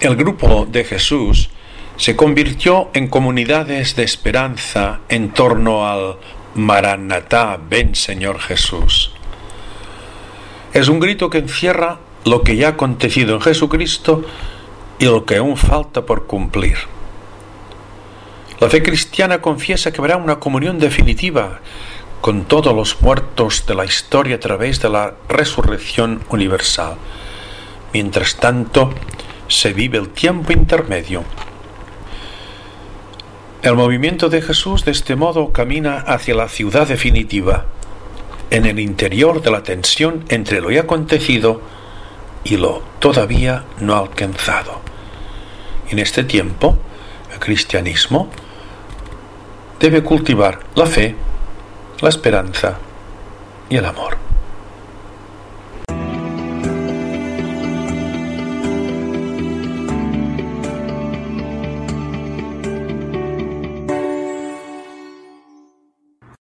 El grupo de Jesús se convirtió en comunidades de esperanza en torno al Maranatá, ven Señor Jesús. Es un grito que encierra lo que ya ha acontecido en Jesucristo y lo que aún falta por cumplir. La fe cristiana confiesa que habrá una comunión definitiva con todos los muertos de la historia a través de la resurrección universal. Mientras tanto, se vive el tiempo intermedio. El movimiento de Jesús de este modo camina hacia la ciudad definitiva, en el interior de la tensión entre lo ya acontecido y lo todavía no alcanzado. En este tiempo, el cristianismo debe cultivar la fe, la esperanza y el amor.